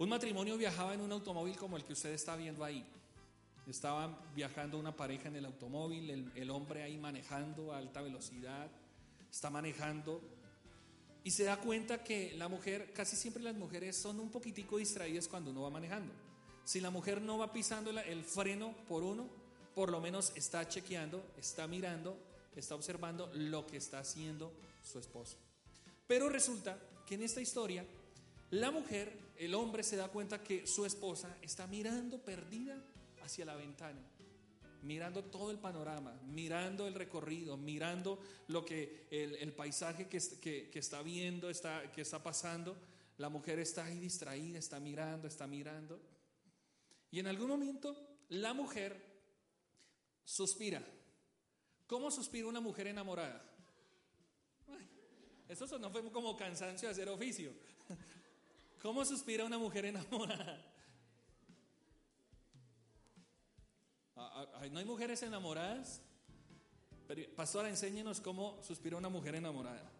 Un matrimonio viajaba en un automóvil como el que usted está viendo ahí. Estaban viajando una pareja en el automóvil, el, hombre ahí manejando a alta velocidad, está manejando y se da cuenta que la mujer, casi siempre las mujeres son un poquitico distraídas cuando uno va manejando. Si la mujer no va pisando el freno por uno, por lo menos está chequeando, está mirando, está observando lo que está haciendo su esposo. Pero resulta que en esta historia, la mujer el hombre se da cuenta que su esposa está mirando perdida hacia la ventana, mirando todo el panorama, mirando el recorrido, mirando lo que el, paisaje que, está viendo, está, que está pasando. La mujer está ahí distraída, está mirando, está mirando. Y en algún momento la mujer suspira. ¿Cómo suspira una mujer enamorada? eso no fue como cansancio de hacer oficio. ¿Cómo suspira una mujer enamorada? Ah, ah, ¿No hay mujeres enamoradas? pastora, enséñenos cómo suspira una mujer enamorada.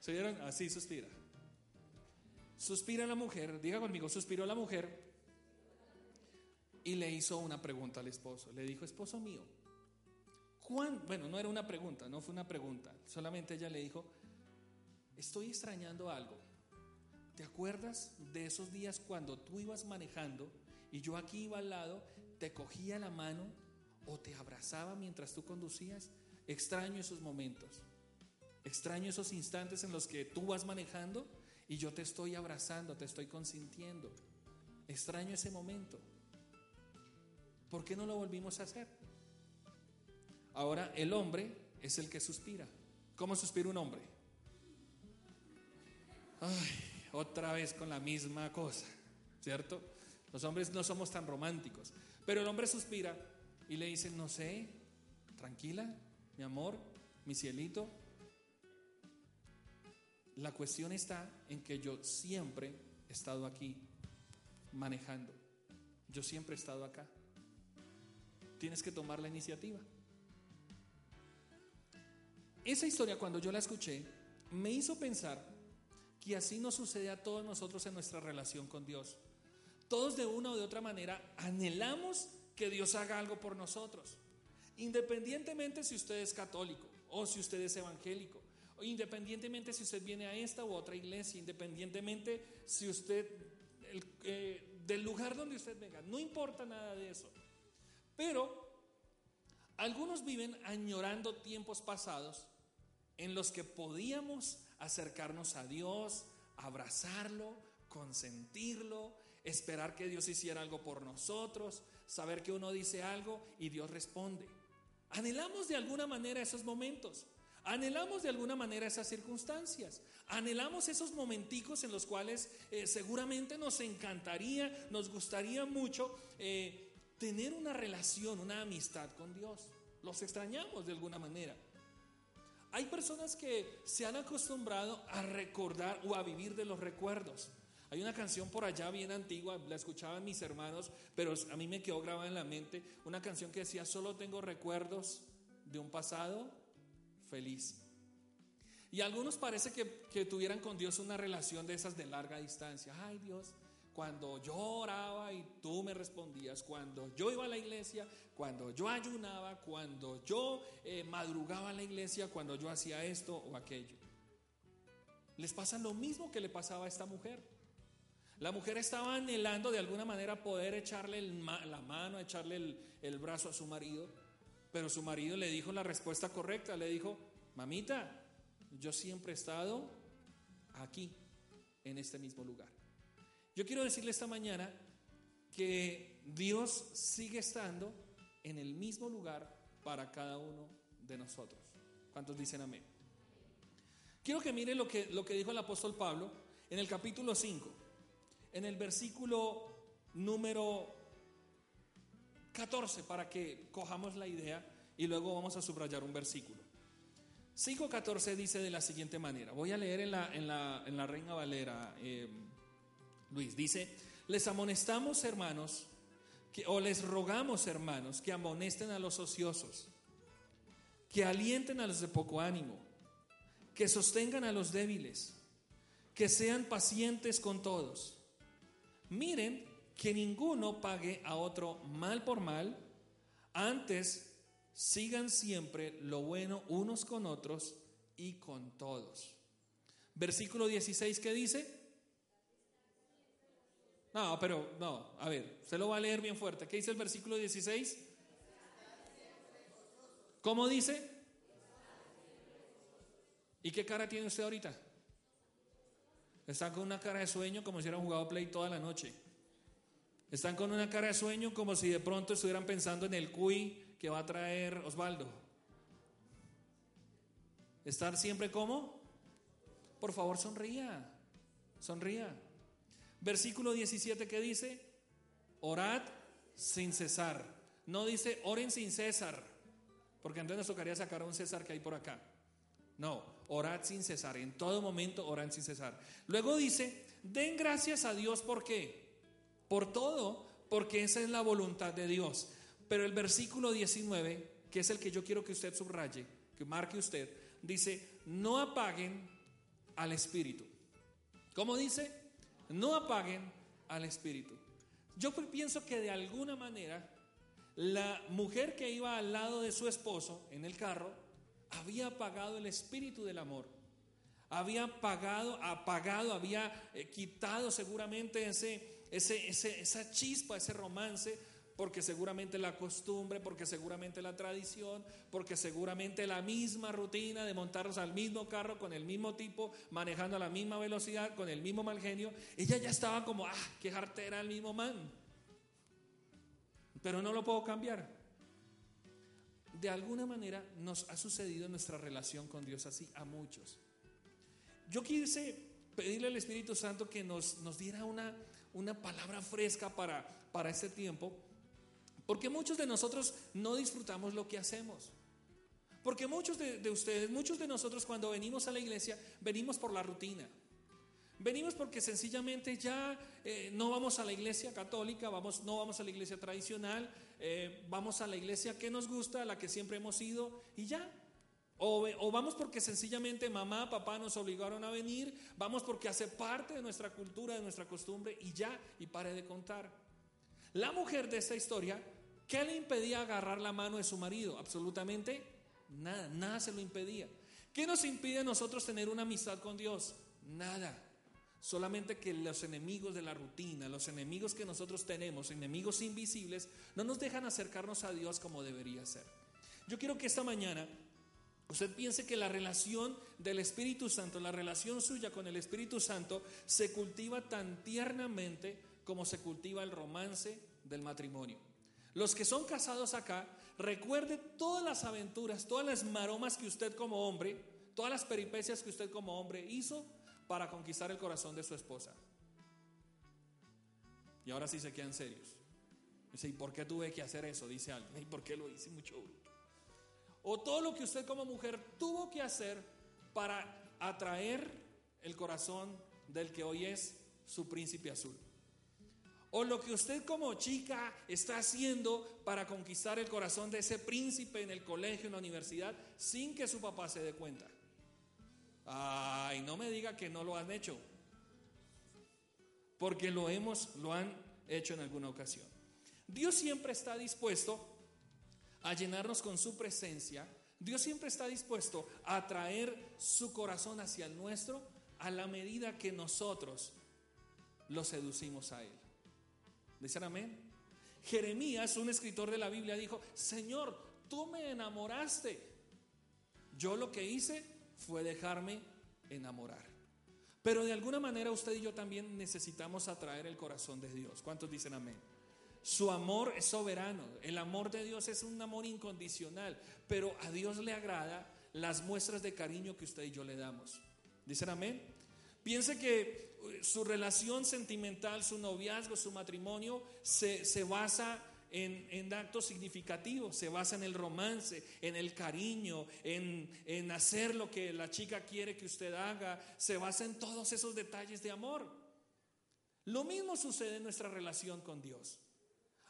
¿Se vieron? Así suspira. Suspira la mujer, diga conmigo, suspiró la mujer y le hizo una pregunta al esposo. Le dijo, esposo mío, bueno, no era una pregunta, no fue una pregunta, solamente ella le dijo, estoy extrañando algo. ¿Te acuerdas de esos días cuando tú ibas manejando y yo aquí iba al lado, te cogía la mano o te abrazaba mientras tú conducías? Extraño esos momentos. Extraño esos instantes en los que tú vas manejando y yo te estoy abrazando, te estoy consintiendo. Extraño ese momento. ¿Por qué no lo volvimos a hacer? Ahora el hombre es el que suspira. ¿Cómo suspira un hombre? Ay, otra vez con la misma cosa, ¿cierto? Los hombres no somos tan románticos, pero el hombre suspira y le dice, no sé, tranquila, mi amor, mi cielito. La cuestión está en que yo siempre he estado aquí manejando. Yo siempre he estado acá. Tienes que tomar la iniciativa. Esa historia cuando yo la escuché me hizo pensar y así nos sucede a todos nosotros en nuestra relación con Dios. Todos de una o de otra manera anhelamos que Dios haga algo por nosotros. Independientemente si usted es católico o si usted es evangélico, o independientemente si usted viene a esta u otra iglesia, independientemente si usted, eh, del lugar donde usted venga, no importa nada de eso. Pero algunos viven añorando tiempos pasados en los que podíamos acercarnos a Dios, abrazarlo, consentirlo, esperar que Dios hiciera algo por nosotros, saber que uno dice algo y Dios responde. Anhelamos de alguna manera esos momentos. Anhelamos de alguna manera esas circunstancias. Anhelamos esos momenticos en los cuales eh, seguramente nos encantaría, nos gustaría mucho eh, tener una relación, una amistad con Dios. Los extrañamos de alguna manera. Hay personas que se han acostumbrado a recordar o a vivir de los recuerdos. Hay una canción por allá bien antigua, la escuchaban mis hermanos, pero a mí me quedó grabada en la mente una canción que decía, solo tengo recuerdos de un pasado feliz. Y algunos parece que, que tuvieran con Dios una relación de esas de larga distancia. Ay Dios, cuando yo oraba y tú me respondías, cuando yo iba a la iglesia, cuando yo ayunaba, cuando yo eh, madrugaba a la iglesia, cuando yo hacía esto o aquello. Les pasa lo mismo que le pasaba a esta mujer. La mujer estaba anhelando de alguna manera poder echarle la mano, echarle el, el brazo a su marido, pero su marido le dijo la respuesta correcta, le dijo, mamita, yo siempre he estado aquí, en este mismo lugar. Yo quiero decirle esta mañana que Dios sigue estando en el mismo lugar para cada uno de nosotros. ¿Cuántos dicen amén? Quiero que mire lo que, lo que dijo el apóstol Pablo en el capítulo 5, en el versículo número 14, para que cojamos la idea y luego vamos a subrayar un versículo. 5.14 dice de la siguiente manera, voy a leer en la, en la, en la Reina Valera, eh, Luis, dice, les amonestamos hermanos, que, o les rogamos hermanos, que amonesten a los ociosos, que alienten a los de poco ánimo, que sostengan a los débiles, que sean pacientes con todos. Miren que ninguno pague a otro mal por mal, antes sigan siempre lo bueno unos con otros y con todos. Versículo 16 que dice, no, pero no, a ver, se lo va a leer bien fuerte. ¿Qué dice el versículo 16? ¿Cómo dice? ¿Y qué cara tiene usted ahorita? Están con una cara de sueño como si hubieran jugado play toda la noche. Están con una cara de sueño como si de pronto estuvieran pensando en el cuy que va a traer Osvaldo. Estar siempre como? Por favor, sonría. Sonría. Versículo 17 que dice, orad sin cesar. No dice oren sin César, porque entonces nos tocaría sacar a un César que hay por acá. No, orad sin cesar, en todo momento orad sin cesar. Luego dice, den gracias a Dios por qué? Por todo, porque esa es la voluntad de Dios. Pero el versículo 19, que es el que yo quiero que usted subraye, que marque usted, dice, no apaguen al Espíritu. ¿Cómo dice? No apaguen al Espíritu. Yo pienso que de alguna manera la mujer que iba al lado de su esposo en el carro, había apagado el espíritu del amor. Había apagado, apagado, había eh, quitado seguramente ese, ese, esa chispa, ese romance, porque seguramente la costumbre, porque seguramente la tradición, porque seguramente la misma rutina de montarnos al mismo carro con el mismo tipo, manejando a la misma velocidad, con el mismo mal genio, ella ya estaba como, ah, qué jartera el mismo man. Pero no lo puedo cambiar de alguna manera nos ha sucedido nuestra relación con Dios así a muchos. Yo quise pedirle al Espíritu Santo que nos, nos diera una, una palabra fresca para, para este tiempo, porque muchos de nosotros no disfrutamos lo que hacemos. Porque muchos de, de ustedes, muchos de nosotros cuando venimos a la iglesia, venimos por la rutina. Venimos porque sencillamente ya eh, no vamos a la iglesia católica, vamos, no vamos a la iglesia tradicional, eh, vamos a la iglesia que nos gusta, a la que siempre hemos ido y ya. O, o, vamos porque sencillamente mamá, papá nos obligaron a venir, vamos porque hace parte de nuestra cultura, de nuestra costumbre y ya, y pare de contar. La mujer de esta historia, ¿qué le impedía agarrar la mano de su marido? Absolutamente nada, nada se lo impedía. ¿Qué nos impide a nosotros tener una amistad con Dios? Nada. Solamente que los enemigos de la rutina, los enemigos que nosotros tenemos, enemigos invisibles, no nos dejan acercarnos a Dios como debería ser. Yo quiero que esta mañana usted piense que la relación del Espíritu Santo, la relación suya con el Espíritu Santo, se cultiva tan tiernamente como se cultiva el romance del matrimonio. Los que son casados acá, recuerde todas las aventuras, todas las maromas que usted como hombre, todas las peripecias que usted como hombre hizo para conquistar el corazón de su esposa. Y ahora sí se quedan serios. Dice, ¿y por qué tuve que hacer eso? Dice alguien. ¿Y por qué lo hice mucho O todo lo que usted como mujer tuvo que hacer para atraer el corazón del que hoy es su príncipe azul. O lo que usted como chica está haciendo para conquistar el corazón de ese príncipe en el colegio, en la universidad, sin que su papá se dé cuenta. Ay, no me diga que no lo han hecho. Porque lo hemos, lo han hecho en alguna ocasión. Dios siempre está dispuesto a llenarnos con su presencia. Dios siempre está dispuesto a traer su corazón hacia el nuestro a la medida que nosotros lo seducimos a Él. ¿Dicen amén? Jeremías, un escritor de la Biblia, dijo, Señor, tú me enamoraste. Yo lo que hice fue dejarme enamorar. Pero de alguna manera usted y yo también necesitamos atraer el corazón de Dios. ¿Cuántos dicen amén? Su amor es soberano. El amor de Dios es un amor incondicional. Pero a Dios le agrada las muestras de cariño que usted y yo le damos. ¿Dicen amén? Piense que uh, su relación sentimental, su noviazgo, su matrimonio se, se basa en, actos significativos, se basa en el romance, en el cariño, en, en hacer lo que la chica quiere que usted haga, se basa en todos esos detalles de amor. Lo mismo sucede en nuestra relación con Dios.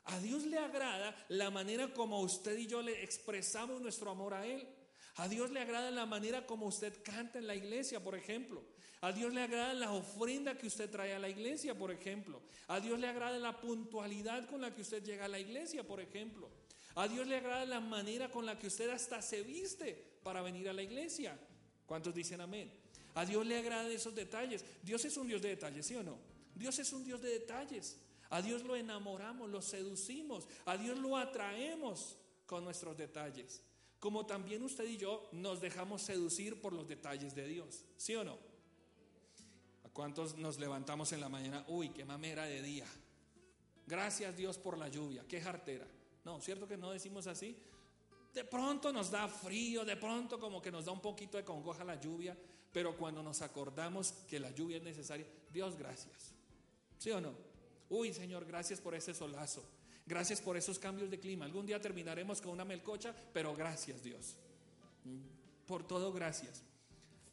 A Dios le agrada la manera como usted y yo le expresamos nuestro amor a Él. A Dios le agrada la manera como usted canta en la iglesia, por ejemplo. A Dios le agrada la ofrenda que usted trae a la iglesia, por ejemplo. A Dios le agrada la puntualidad con la que usted llega a la iglesia, por ejemplo. A Dios le agrada la manera con la que usted hasta se viste para venir a la iglesia. ¿Cuántos dicen amén? A Dios le agrada esos detalles. Dios es un Dios de detalles, ¿sí o no? Dios es un Dios de detalles. A Dios lo enamoramos, lo seducimos, a Dios lo atraemos con nuestros detalles. Como también usted y yo nos dejamos seducir por los detalles de Dios, ¿sí o no? ¿Cuántos nos levantamos en la mañana? Uy, qué mamera de día. Gracias Dios por la lluvia, qué jartera. No, ¿cierto que no decimos así? De pronto nos da frío, de pronto como que nos da un poquito de congoja la lluvia, pero cuando nos acordamos que la lluvia es necesaria, Dios gracias. ¿Sí o no? Uy, Señor, gracias por ese solazo. Gracias por esos cambios de clima. Algún día terminaremos con una melcocha, pero gracias Dios. Por todo gracias.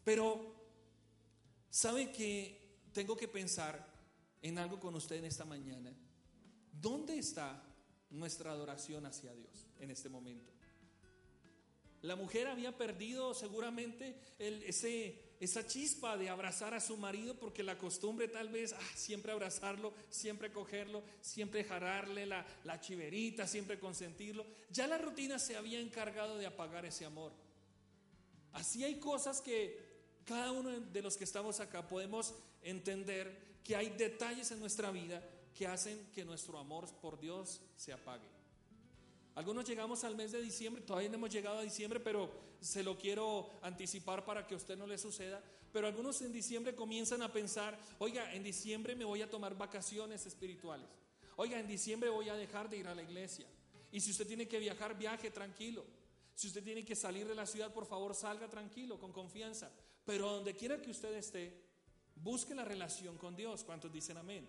Pero ¿Sabe que tengo que pensar en algo con usted en esta mañana? ¿Dónde está nuestra adoración hacia Dios en este momento? La mujer había perdido seguramente ese, esa chispa de abrazar a su marido porque la costumbre tal vez, ah, siempre abrazarlo, siempre cogerlo, siempre jararle la, la chiverita, siempre consentirlo. Ya la rutina se había encargado de apagar ese amor. Así hay cosas que cada uno de los que estamos acá podemos entender que hay detalles en nuestra vida que hacen que nuestro amor por Dios se apague. Algunos llegamos al mes de diciembre, todavía no hemos llegado a diciembre, pero se lo quiero anticipar para que a usted no le suceda. Pero algunos en diciembre comienzan a pensar, oiga, en diciembre me voy a tomar vacaciones espirituales. Oiga, en diciembre voy a dejar de ir a la iglesia. Y si usted tiene que viajar, viaje tranquilo. Si usted tiene que salir de la ciudad, por favor, salga tranquilo, con confianza. Pero donde quiera que usted esté, busque la relación con Dios. ¿Cuántos dicen amén?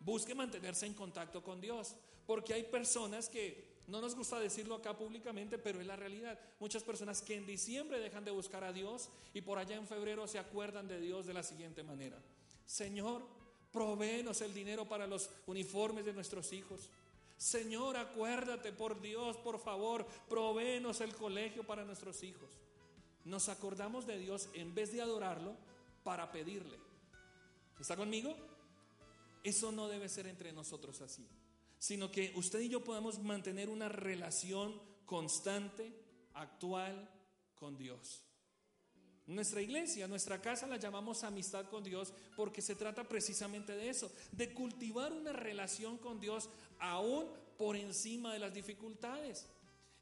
Busque mantenerse en contacto con Dios. Porque hay personas que, no nos gusta decirlo acá públicamente, pero es la realidad. Muchas personas que en diciembre dejan de buscar a Dios y por allá en febrero se acuerdan de Dios de la siguiente manera. Señor, provéenos el dinero para los uniformes de nuestros hijos. Señor, acuérdate por Dios, por favor, provéenos el colegio para nuestros hijos nos acordamos de Dios en vez de adorarlo para pedirle. ¿Está conmigo? Eso no debe ser entre nosotros así, sino que usted y yo podamos mantener una relación constante, actual con Dios. Nuestra iglesia, nuestra casa la llamamos amistad con Dios porque se trata precisamente de eso, de cultivar una relación con Dios aún por encima de las dificultades.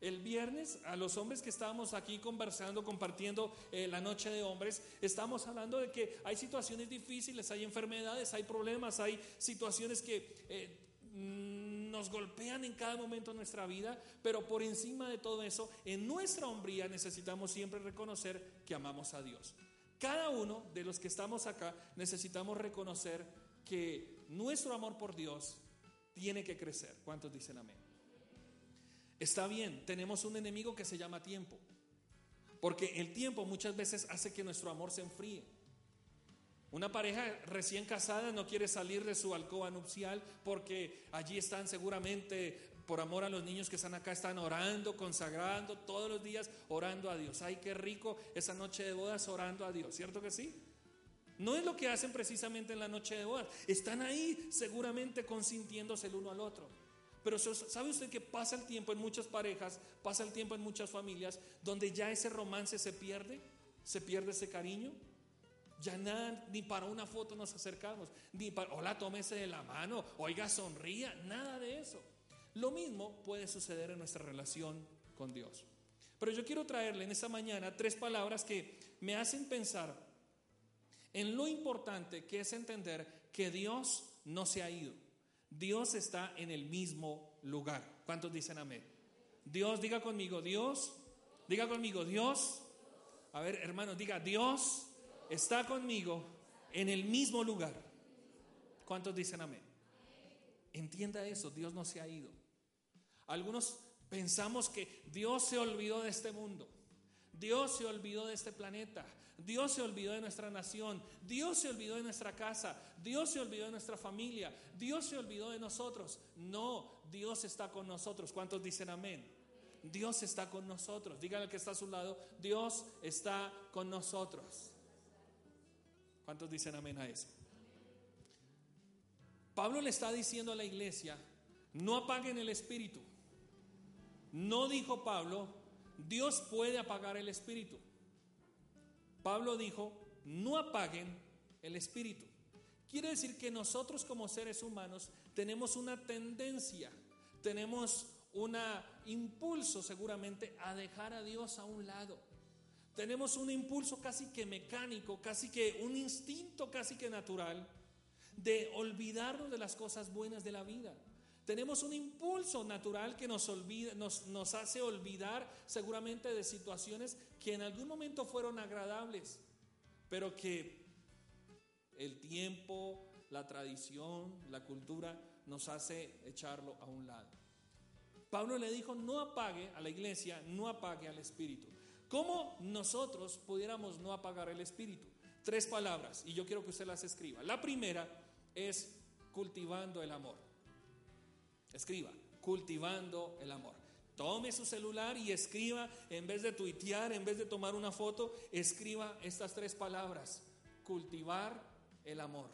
El viernes a los hombres que estábamos aquí conversando, compartiendo eh, la noche de hombres, estamos hablando de que hay situaciones difíciles, hay enfermedades, hay problemas, hay situaciones que eh, mm, nos golpean en cada momento de nuestra vida, pero por encima de todo eso, en nuestra hombría necesitamos siempre reconocer que amamos a Dios. Cada uno de los que estamos acá necesitamos reconocer que nuestro amor por Dios tiene que crecer. ¿Cuántos dicen amén? Está bien, tenemos un enemigo que se llama tiempo. Porque el tiempo muchas veces hace que nuestro amor se enfríe. Una pareja recién casada no quiere salir de su alcoba nupcial porque allí están seguramente, por amor a los niños que están acá, están orando, consagrando todos los días, orando a Dios. Ay, qué rico esa noche de bodas orando a Dios, ¿cierto que sí? No es lo que hacen precisamente en la noche de bodas. Están ahí seguramente consintiéndose el uno al otro. Pero ¿sabe usted que pasa el tiempo en muchas parejas, pasa el tiempo en muchas familias, donde ya ese romance se pierde? ¿Se pierde ese cariño? Ya nada, ni para una foto nos acercamos, ni para, hola, tómese de la mano, oiga, sonría, nada de eso. Lo mismo puede suceder en nuestra relación con Dios. Pero yo quiero traerle en esta mañana tres palabras que me hacen pensar en lo importante que es entender que Dios no se ha ido. Dios está en el mismo lugar. ¿Cuántos dicen amén? Dios, diga conmigo, Dios, diga conmigo, Dios. A ver, hermanos, diga, Dios está conmigo en el mismo lugar. ¿Cuántos dicen amén? Entienda eso, Dios no se ha ido. Algunos pensamos que Dios se olvidó de este mundo. Dios se olvidó de este planeta. Dios se olvidó de nuestra nación. Dios se olvidó de nuestra casa. Dios se olvidó de nuestra familia. Dios se olvidó de nosotros. No, Dios está con nosotros. ¿Cuántos dicen amén? Dios está con nosotros. Díganle al que está a su lado, Dios está con nosotros. ¿Cuántos dicen amén a eso? Pablo le está diciendo a la iglesia, no apaguen el espíritu. No dijo Pablo, Dios puede apagar el espíritu. Pablo dijo, no apaguen el espíritu. Quiere decir que nosotros como seres humanos tenemos una tendencia, tenemos un impulso seguramente a dejar a Dios a un lado. Tenemos un impulso casi que mecánico, casi que un instinto casi que natural de olvidarnos de las cosas buenas de la vida. Tenemos un impulso natural que nos, olvida, nos, hace olvidar seguramente de situaciones que en algún momento fueron agradables, pero que el tiempo, la tradición, la cultura nos hace echarlo a un lado. Pablo le dijo, no apague a la iglesia, no apague al espíritu. ¿Cómo nosotros pudiéramos no apagar el espíritu? Tres palabras, y yo quiero que usted las escriba. La primera es cultivando el amor. Escriba, cultivando el amor. Tome su celular y escriba, en vez de tuitear, en vez de tomar una foto, escriba estas tres palabras. Cultivar el amor.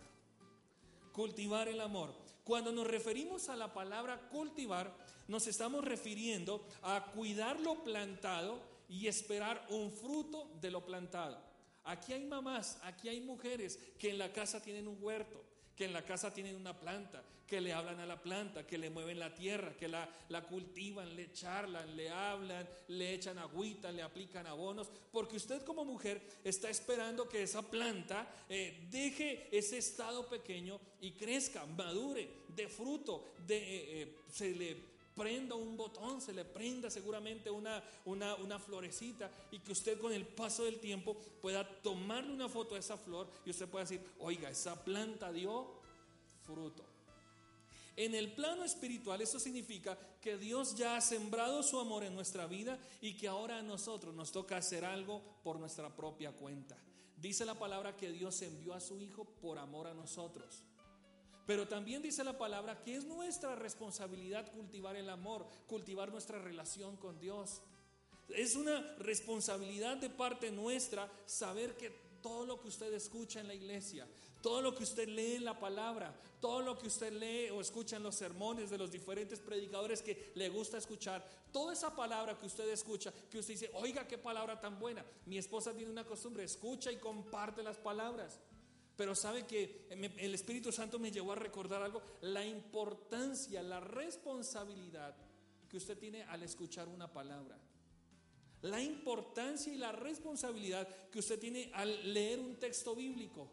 Cultivar el amor. Cuando nos referimos a la palabra cultivar, nos estamos refiriendo a cuidar lo plantado y esperar un fruto de lo plantado. Aquí hay mamás, aquí hay mujeres que en la casa tienen un huerto que en la casa tienen una planta, que le hablan a la planta, que le mueven la tierra, que la, la cultivan, le charlan, le hablan, le echan agüita, le aplican abonos, porque usted como mujer está esperando que esa planta eh, deje ese estado pequeño y crezca, madure, de fruto, de, eh, eh, se le prenda un botón, se le prenda seguramente una, una, una, florecita y que usted con el paso del tiempo pueda tomarle una foto de esa flor y usted pueda decir, oiga, esa planta dio fruto. En el plano espiritual eso significa que Dios ya ha sembrado su amor en nuestra vida y que ahora a nosotros nos toca hacer algo por nuestra propia cuenta. Dice la palabra que Dios envió a su Hijo por amor a nosotros. Pero también dice la palabra que es nuestra responsabilidad cultivar el amor, cultivar nuestra relación con Dios. Es una responsabilidad de parte nuestra saber que todo lo que usted escucha en la iglesia, todo lo que usted lee en la palabra, todo lo que usted lee o escucha en los sermones de los diferentes predicadores que le gusta escuchar, toda esa palabra que usted escucha, que usted dice, oiga, qué palabra tan buena. Mi esposa tiene una costumbre, escucha y comparte las palabras. Pero sabe que el Espíritu Santo me llevó a recordar algo, la importancia, la responsabilidad que usted tiene al escuchar una palabra. La importancia y la responsabilidad que usted tiene al leer un texto bíblico.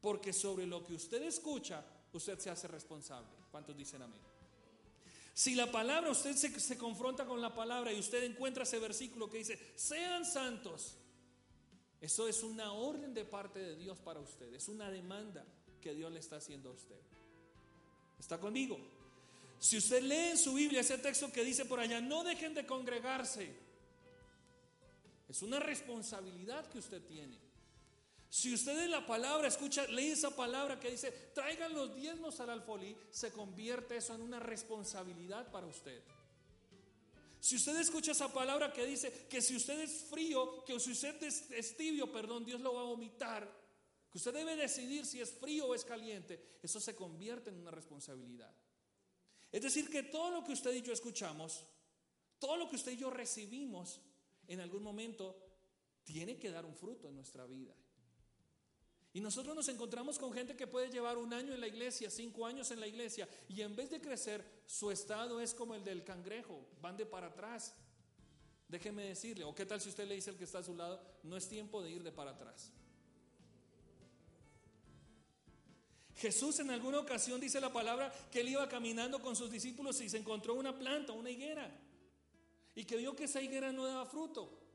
Porque sobre lo que usted escucha, usted se hace responsable. ¿Cuántos dicen amén? Si la palabra, usted se, se confronta con la palabra y usted encuentra ese versículo que dice, sean santos eso es una orden de parte de Dios para usted, es una demanda que Dios le está haciendo a usted. ¿Está conmigo? Si usted lee en su Biblia ese texto que dice por allá, no dejen de congregarse, es una responsabilidad que usted tiene. Si usted en la palabra escucha, lee esa palabra que dice, traigan los diezmos al alfolí, se convierte eso en una responsabilidad para usted. Si usted escucha esa palabra que dice que si usted es frío, que si usted es, tibio, perdón, Dios lo va a vomitar, que usted debe decidir si es frío o es caliente, eso se convierte en una responsabilidad. Es decir, que todo lo que usted y yo escuchamos, todo lo que usted y yo recibimos, en algún momento tiene que dar un fruto en nuestra vida. Y nosotros nos encontramos con gente que puede llevar un año en la iglesia, cinco años en la iglesia, y en vez de crecer, su estado es como el del cangrejo, van de para atrás. Déjeme decirle, o qué tal si usted le dice al que está a su lado, no es tiempo de ir de para atrás. Jesús en alguna ocasión dice la palabra que él iba caminando con sus discípulos y se encontró una planta, una higuera, y que vio que esa higuera no daba fruto.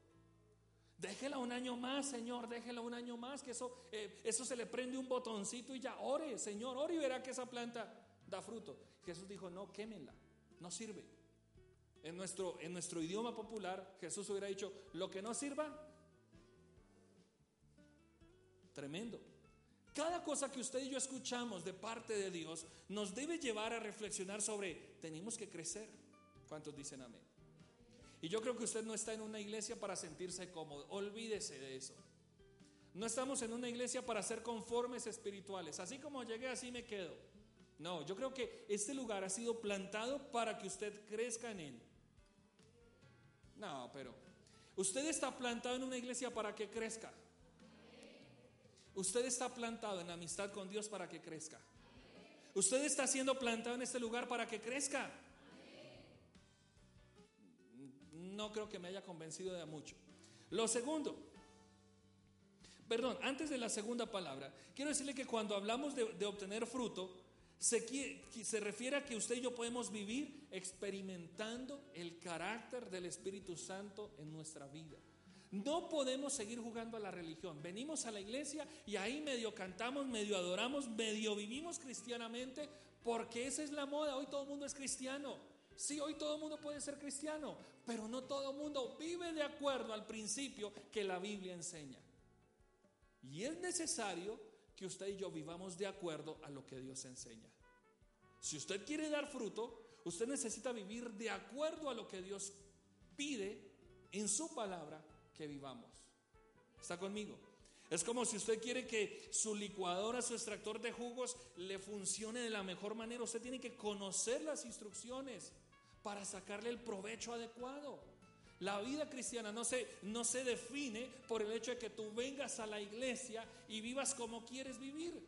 Déjela un año más, Señor, déjela un año más, que eso, eh, eso se le prende un botoncito y ya ore, Señor, ore y verá que esa planta da fruto. Jesús dijo, no, quémenla, no sirve. En nuestro, en nuestro idioma popular, Jesús hubiera dicho, lo que no sirva, tremendo. Cada cosa que usted y yo escuchamos de parte de Dios nos debe llevar a reflexionar sobre, tenemos que crecer. ¿Cuántos dicen amén? Y yo creo que usted no está en una iglesia para sentirse cómodo, olvídese de eso. No estamos en una iglesia para ser conformes espirituales. Así como llegué, así me quedo. No, yo creo que este lugar ha sido plantado para que usted crezca en él. No, pero usted está plantado en una iglesia para que crezca. Usted está plantado en amistad con Dios para que crezca. Usted está siendo plantado en este lugar para que crezca. No creo que me haya convencido de mucho. Lo segundo, perdón, antes de la segunda palabra, quiero decirle que cuando hablamos de, obtener fruto, se, se refiere a que usted y yo podemos vivir experimentando el carácter del Espíritu Santo en nuestra vida. No podemos seguir jugando a la religión. Venimos a la iglesia y ahí medio cantamos, medio adoramos, medio vivimos cristianamente, porque esa es la moda. Hoy todo el mundo es cristiano. Sí, hoy todo el mundo puede ser cristiano, pero no todo el mundo vive de acuerdo al principio que la Biblia enseña. Y es necesario que usted y yo vivamos de acuerdo a lo que Dios enseña. Si usted quiere dar fruto, usted necesita vivir de acuerdo a lo que Dios pide en su palabra que vivamos. ¿Está conmigo? Es como si usted quiere que su licuadora, su extractor de jugos le funcione de la mejor manera. Usted tiene que conocer las instrucciones para sacarle el provecho adecuado. La vida cristiana no se, no se define por el hecho de que tú vengas a la iglesia y vivas como quieres vivir.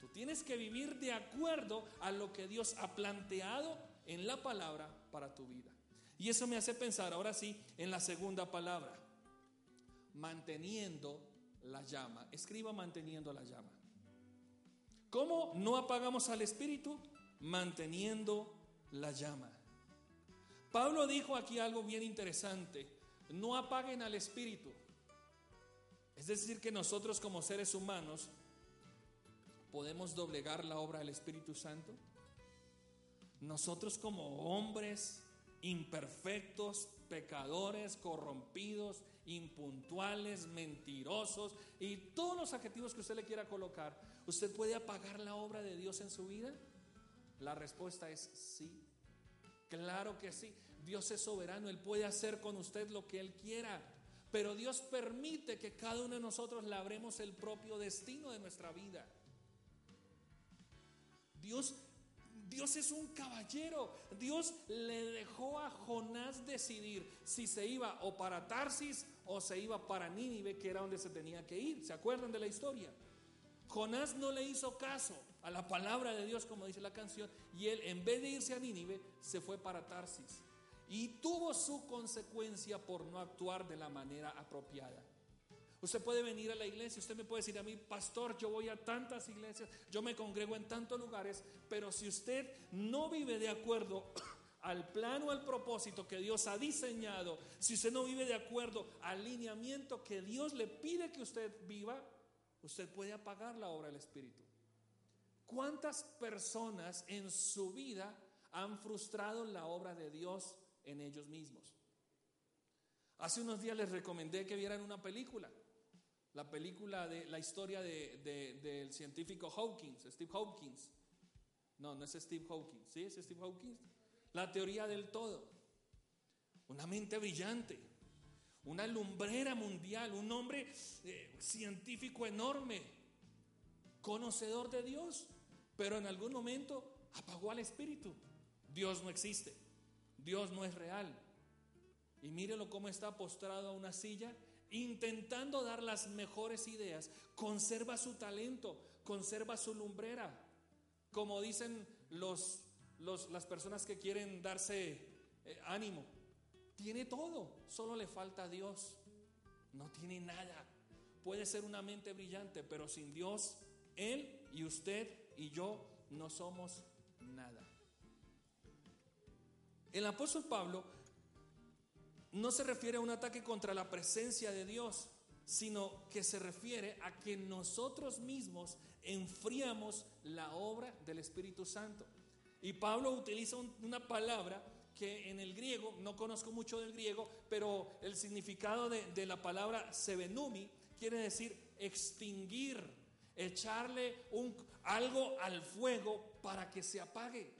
Tú tienes que vivir de acuerdo a lo que Dios ha planteado en la palabra para tu vida. Y eso me hace pensar ahora sí en la segunda palabra manteniendo la llama. Escriba manteniendo la llama. ¿Cómo no apagamos al Espíritu? Manteniendo la llama. Pablo dijo aquí algo bien interesante. No apaguen al Espíritu. Es decir, que nosotros como seres humanos podemos doblegar la obra del Espíritu Santo. Nosotros como hombres imperfectos, pecadores, corrompidos, impuntuales, mentirosos y todos los adjetivos que usted le quiera colocar, ¿usted puede apagar la obra de Dios en su vida? La respuesta es sí. Claro que sí. Dios es soberano, Él puede hacer con usted lo que Él quiera. Pero Dios permite que cada uno de nosotros labremos el propio destino de nuestra vida. Dios Dios es un caballero. Dios le dejó a Jonás decidir si se iba o para Tarsis o se iba para Nínive, que era donde se tenía que ir. ¿Se acuerdan de la historia? Jonás no le hizo caso a la palabra de Dios, como dice la canción, y él en vez de irse a Nínive, se fue para Tarsis. Y tuvo su consecuencia por no actuar de la manera apropiada. Usted puede venir a la iglesia, usted me puede decir a mí, pastor, yo voy a tantas iglesias, yo me congrego en tantos lugares, pero si usted no vive de acuerdo al plan o al propósito que Dios ha diseñado, si usted no vive de acuerdo al lineamiento que Dios le pide que usted viva, usted puede apagar la obra del Espíritu. ¿Cuántas personas en su vida han frustrado la obra de Dios en ellos mismos? Hace unos días les recomendé que vieran una película. La película de la historia del científico Hawkins, Steve Hawkins. No, no es Steve Hawkins. ¿Sí es Steve Hawkins? La teoría del todo. Una mente brillante. Una lumbrera mundial. Un hombre eh, científico enorme. Conocedor de Dios. Pero en algún momento apagó al espíritu. Dios no existe. Dios no es real. Y mírelo cómo está postrado a una silla intentando dar las mejores ideas, conserva su talento, conserva su lumbrera. Como dicen los, las personas que quieren darse eh, ánimo, tiene todo, solo le falta a Dios. No tiene nada. Puede ser una mente brillante, pero sin Dios, Él y usted y yo no somos nada. El apóstol Pablo no se refiere a un ataque contra la presencia de Dios, sino que se refiere a que nosotros mismos enfriamos la obra del Espíritu Santo. Y Pablo utiliza una palabra que en el griego, no conozco mucho del griego, pero el significado de, la palabra sebenumi quiere decir extinguir, echarle un, algo al fuego para que se apague.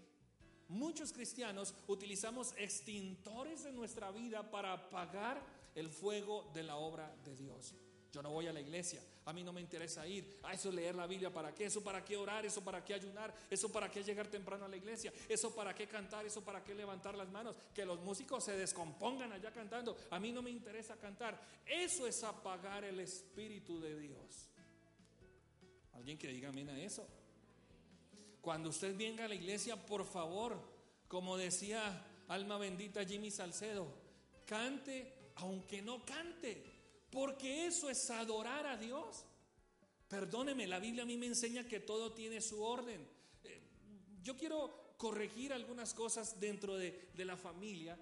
Muchos cristianos utilizamos extintores en nuestra vida para apagar el fuego de la obra de Dios. Yo no voy a la iglesia, a mí no me interesa ir. A eso leer la Biblia, ¿para qué? Eso para qué orar, eso para qué ayunar, eso para qué llegar temprano a la iglesia, eso para qué cantar, eso para qué levantar las manos, que los músicos se descompongan allá cantando. A mí no me interesa cantar. Eso es apagar el espíritu de Dios. Alguien que diga amén a eso. Cuando usted venga a la iglesia, por favor, como decía alma bendita Jimmy Salcedo, cante aunque no cante. Porque eso es adorar a Dios. Perdóneme, la Biblia a mí me enseña que todo tiene su orden. Eh, yo quiero corregir algunas cosas dentro de, la familia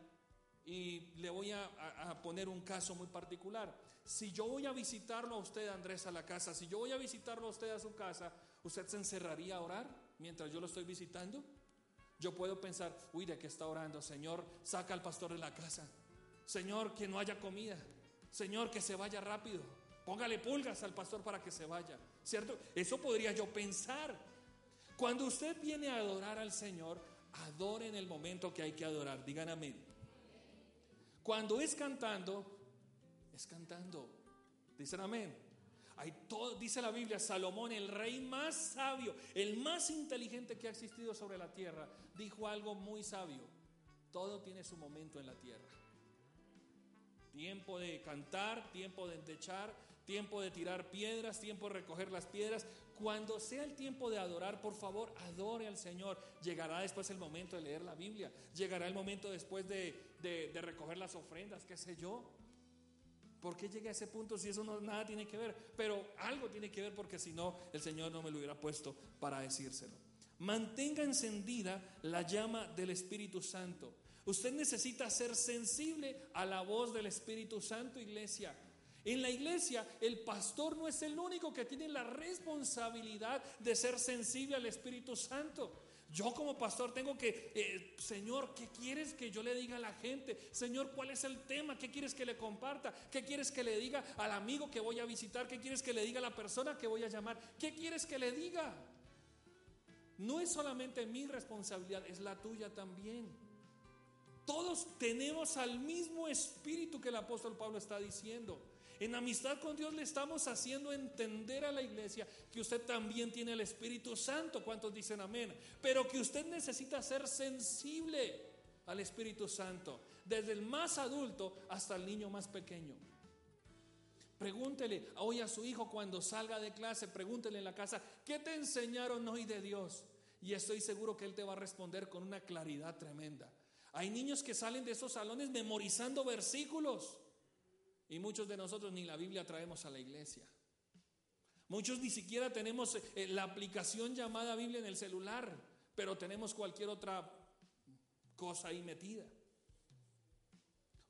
y le voy a, poner un caso muy particular. Si yo voy a visitarlo a usted, Andrés, a la casa, si yo voy a visitarlo a usted a su casa, ¿usted se encerraría a orar mientras yo lo estoy visitando? Yo puedo pensar, uy, ¿de qué está orando? Señor, saca al pastor de la casa. Señor, que no haya comida. Señor, que se vaya rápido. Póngale pulgas al pastor para que se vaya. ¿Cierto? Eso podría yo pensar. Cuando usted viene a adorar al Señor, adore en el momento que hay que adorar. Digan amén. Cuando es cantando, es cantando. Dicen amén. Hay todo, dice la Biblia, Salomón, el rey más sabio, el más inteligente que ha existido sobre la tierra, dijo algo muy sabio. Todo tiene su momento en la tierra. Tiempo de cantar, tiempo de endechar, tiempo de tirar piedras, tiempo de recoger las piedras. Cuando sea el tiempo de adorar, por favor, adore al Señor. Llegará después el momento de leer la Biblia. Llegará el momento después de, recoger las ofrendas, qué sé yo. ¿Por qué llegué a ese punto si eso no, nada tiene que ver? Pero algo tiene que ver porque si no, el Señor no me lo hubiera puesto para decírselo. Mantenga encendida la llama del Espíritu Santo. Usted necesita ser sensible a la voz del Espíritu Santo, iglesia. En la iglesia el pastor no es el único que tiene la responsabilidad de ser sensible al Espíritu Santo. Yo como pastor tengo que, eh, Señor, ¿qué quieres que yo le diga a la gente? Señor, ¿cuál es el tema? ¿Qué quieres que le comparta? ¿Qué quieres que le diga al amigo que voy a visitar? ¿Qué quieres que le diga a la persona que voy a llamar? ¿Qué quieres que le diga? No es solamente mi responsabilidad, es la tuya también. Todos tenemos al mismo espíritu que el apóstol Pablo está diciendo. En amistad con Dios le estamos haciendo entender a la iglesia que usted también tiene el Espíritu Santo. ¿Cuántos dicen amén? Pero que usted necesita ser sensible al Espíritu Santo, desde el más adulto hasta el niño más pequeño. Pregúntele hoy a su hijo cuando salga de clase, pregúntele en la casa, ¿qué te enseñaron hoy de Dios? Y estoy seguro que él te va a responder con una claridad tremenda. Hay niños que salen de esos salones memorizando versículos. Y muchos de nosotros ni la Biblia traemos a la iglesia. Muchos ni siquiera tenemos eh, la aplicación llamada Biblia en el celular, pero tenemos cualquier otra cosa ahí metida.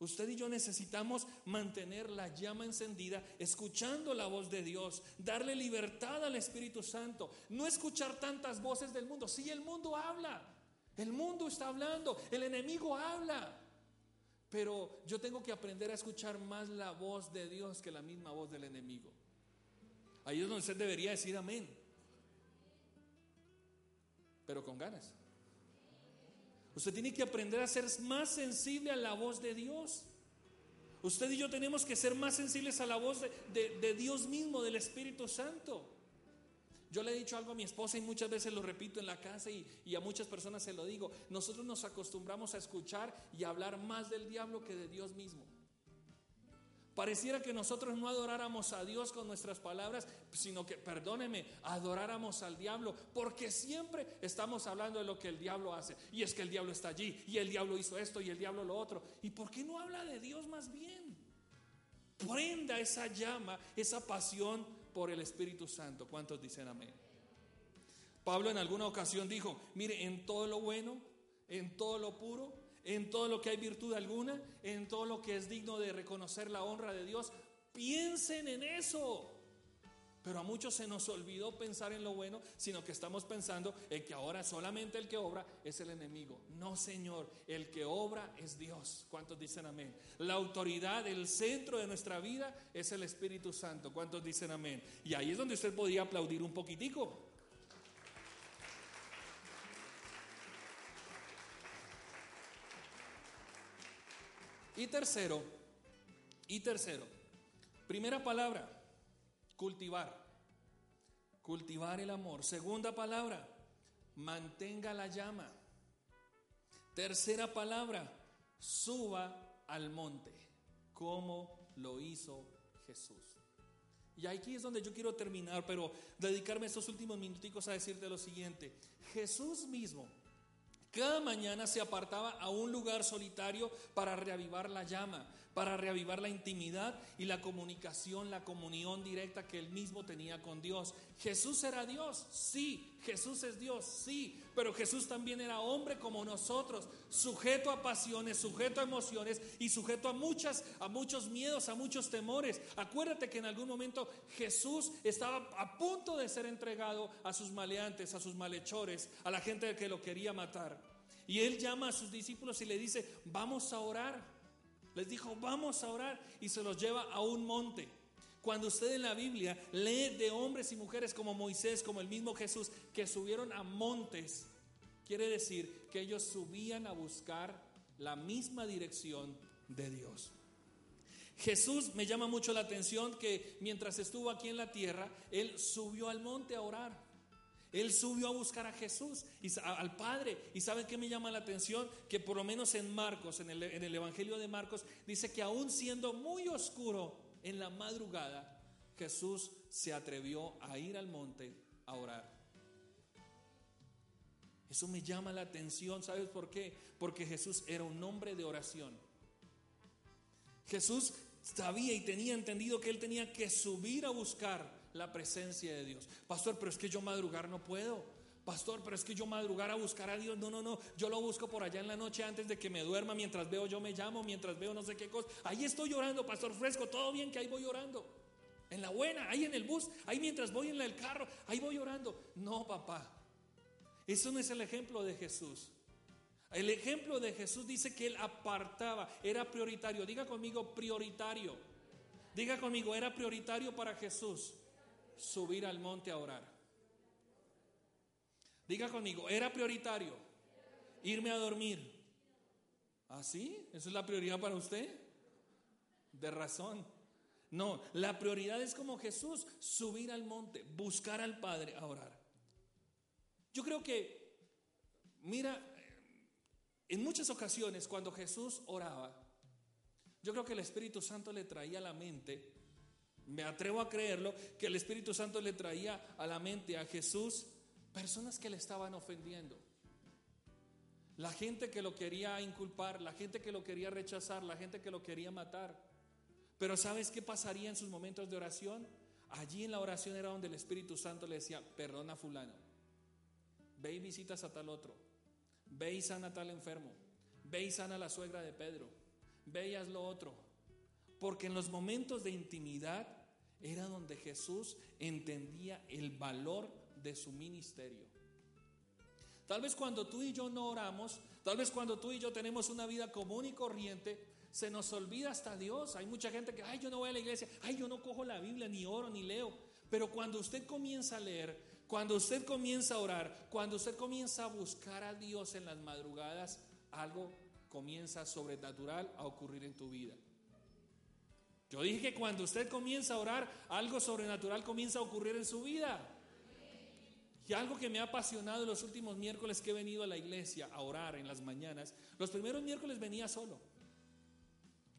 Usted y yo necesitamos mantener la llama encendida, escuchando la voz de Dios, darle libertad al Espíritu Santo, no escuchar tantas voces del mundo. Si el mundo habla, el mundo está hablando, el enemigo habla. Pero yo tengo que aprender a escuchar más la voz de Dios que la misma voz del enemigo. Ahí es donde usted debería decir amén. Pero con ganas. Usted tiene que aprender a ser más sensible a la voz de Dios. Usted y yo tenemos que ser más sensibles a la voz de, de Dios mismo, del Espíritu Santo. Yo le he dicho algo a mi esposa y muchas veces lo repito en la casa y, a muchas personas se lo digo. Nosotros nos acostumbramos a escuchar y hablar más del diablo que de Dios mismo. Pareciera que nosotros no adoráramos a Dios con nuestras palabras, sino que, perdóneme, adoráramos al diablo, porque siempre estamos hablando de lo que el diablo hace. Y es que el diablo está allí, y el diablo hizo esto, y el diablo lo otro. ¿Y por qué no habla de Dios más bien? Prenda esa llama, esa pasión por el Espíritu Santo. ¿Cuántos dicen amén? Pablo en alguna ocasión dijo, mire, en todo lo bueno, en todo lo puro, en todo lo que hay virtud alguna, en todo lo que es digno de reconocer la honra de Dios. Piensen en eso. Pero a muchos se nos olvidó pensar en lo bueno, sino que estamos pensando en que ahora solamente el que obra es el enemigo. No, Señor, el que obra es Dios. ¿Cuántos dicen amén? La autoridad, el centro de nuestra vida es el Espíritu Santo. ¿Cuántos dicen amén? Y ahí es donde usted podía aplaudir un poquitico. Y tercero, y tercero, primera palabra, cultivar. Cultivar el amor. Segunda palabra, mantenga la llama. Tercera palabra, suba al monte, como lo hizo Jesús. Y aquí es donde yo quiero terminar, pero dedicarme estos últimos minuticos a decirte lo siguiente. Jesús mismo cada mañana se apartaba a un lugar solitario para reavivar la llama, para reavivar la intimidad y la comunicación, la comunión directa que él mismo tenía con Dios. Jesús era Dios, sí, Jesús es Dios, sí, pero Jesús también era hombre como nosotros, sujeto a pasiones, sujeto a emociones y sujeto a muchas a muchos miedos, a muchos temores. Acuérdate que en algún momento Jesús estaba a punto de ser entregado a sus maleantes, a sus malhechores, a la gente que lo quería matar. Y él llama a sus discípulos y le dice, "Vamos a orar." Les dijo, vamos a orar y se los lleva a un monte. Cuando usted en la Biblia lee de hombres y mujeres como Moisés, como el mismo Jesús, que subieron a montes, quiere decir que ellos subían a buscar la misma dirección de Dios. Jesús me llama mucho la atención que mientras estuvo aquí en la tierra, Él subió al monte a orar. Él subió a buscar a Jesús, y, al Padre. ¿Y saben qué me llama la atención? Que por lo menos en Marcos, en el, en el Evangelio de Marcos, dice que aún siendo muy oscuro en la madrugada, Jesús se atrevió a ir al monte a orar. Eso me llama la atención, ¿sabes por qué? Porque Jesús era un hombre de oración. Jesús sabía y tenía entendido que él tenía que subir a buscar la presencia de Dios. Pastor, pero es que yo madrugar no puedo. Pastor, pero es que yo madrugar a buscar a Dios. No, no, no. Yo lo busco por allá en la noche antes de que me duerma. Mientras veo, yo me llamo. Mientras veo, no sé qué cosa. Ahí estoy llorando, Pastor Fresco. Todo bien que ahí voy llorando. En la buena, ahí en el bus. Ahí mientras voy en el carro. Ahí voy llorando. No, papá. Eso no es el ejemplo de Jesús. El ejemplo de Jesús dice que él apartaba, era prioritario. Diga conmigo, prioritario. Diga conmigo, era prioritario para Jesús subir al monte a orar. Diga conmigo, era prioritario irme a dormir. ¿Así? ¿Ah, ¿Eso es la prioridad para usted? De razón. No, la prioridad es como Jesús, subir al monte, buscar al Padre a orar. Yo creo que, mira, en muchas ocasiones cuando Jesús oraba, yo creo que el Espíritu Santo le traía a la mente me atrevo a creerlo, que el Espíritu Santo le traía a la mente a Jesús personas que le estaban ofendiendo. La gente que lo quería inculpar, la gente que lo quería rechazar, la gente que lo quería matar. Pero ¿sabes qué pasaría en sus momentos de oración? Allí en la oración era donde el Espíritu Santo le decía, perdona fulano, ve y visitas a tal otro, ve y sana a tal enfermo, ve y sana a la suegra de Pedro, ve y haz lo otro. Porque en los momentos de intimidad era donde Jesús entendía el valor de su ministerio. Tal vez cuando tú y yo no oramos, tal vez cuando tú y yo tenemos una vida común y corriente, se nos olvida hasta Dios. Hay mucha gente que, ay, yo no voy a la iglesia, ay, yo no cojo la Biblia, ni oro, ni leo. Pero cuando usted comienza a leer, cuando usted comienza a orar, cuando usted comienza a buscar a Dios en las madrugadas, algo comienza sobrenatural a ocurrir en tu vida. Yo dije que cuando usted comienza a orar, algo sobrenatural comienza a ocurrir en su vida. Y algo que me ha apasionado los últimos miércoles que he venido a la iglesia a orar en las mañanas, los primeros miércoles venía solo.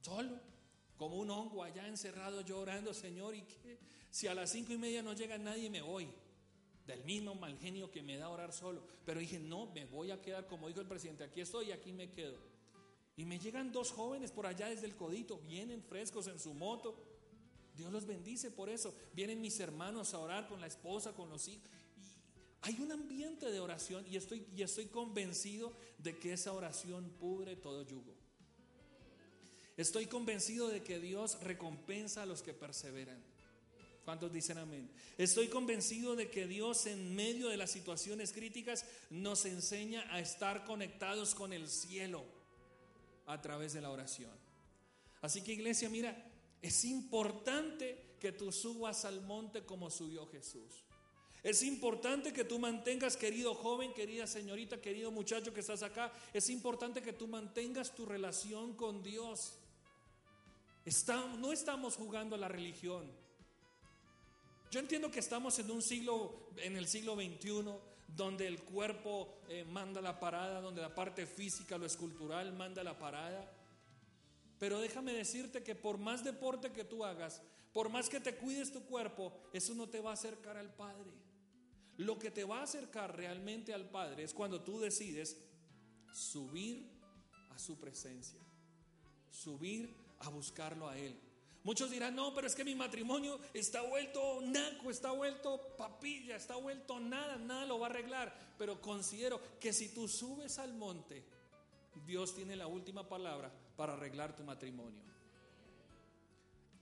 Solo. Como un hongo allá encerrado yo orando, Señor, y que si a las cinco y media no llega nadie me voy. Del mismo mal genio que me da orar solo. Pero dije, no, me voy a quedar, como dijo el presidente, aquí estoy y aquí me quedo. Y me llegan dos jóvenes por allá desde el codito, vienen frescos en su moto. Dios los bendice por eso. Vienen mis hermanos a orar con la esposa, con los hijos. Y Hay un ambiente de oración y estoy, y estoy convencido de que esa oración pudre todo yugo. Estoy convencido de que Dios recompensa a los que perseveran. ¿Cuántos dicen amén? Estoy convencido de que Dios en medio de las situaciones críticas nos enseña a estar conectados con el cielo a través de la oración. Así que iglesia, mira, es importante que tú subas al monte como subió Jesús. Es importante que tú mantengas, querido joven, querida señorita, querido muchacho que estás acá, es importante que tú mantengas tu relación con Dios. no estamos jugando a la religión. Yo entiendo que estamos en un siglo, en el siglo XXI, donde el cuerpo eh, manda la parada, donde la parte física, lo escultural manda la parada. Pero déjame decirte que por más deporte que tú hagas, por más que te cuides tu cuerpo, eso no te va a acercar al Padre. Lo que te va a acercar realmente al Padre es cuando tú decides subir a su presencia, subir a buscarlo a Él. Muchos dirán, no, pero es que mi matrimonio está vuelto naco, está vuelto papilla, está vuelto nada, nada lo va a arreglar. Pero considero que si tú subes al monte, Dios tiene la última palabra para arreglar tu matrimonio.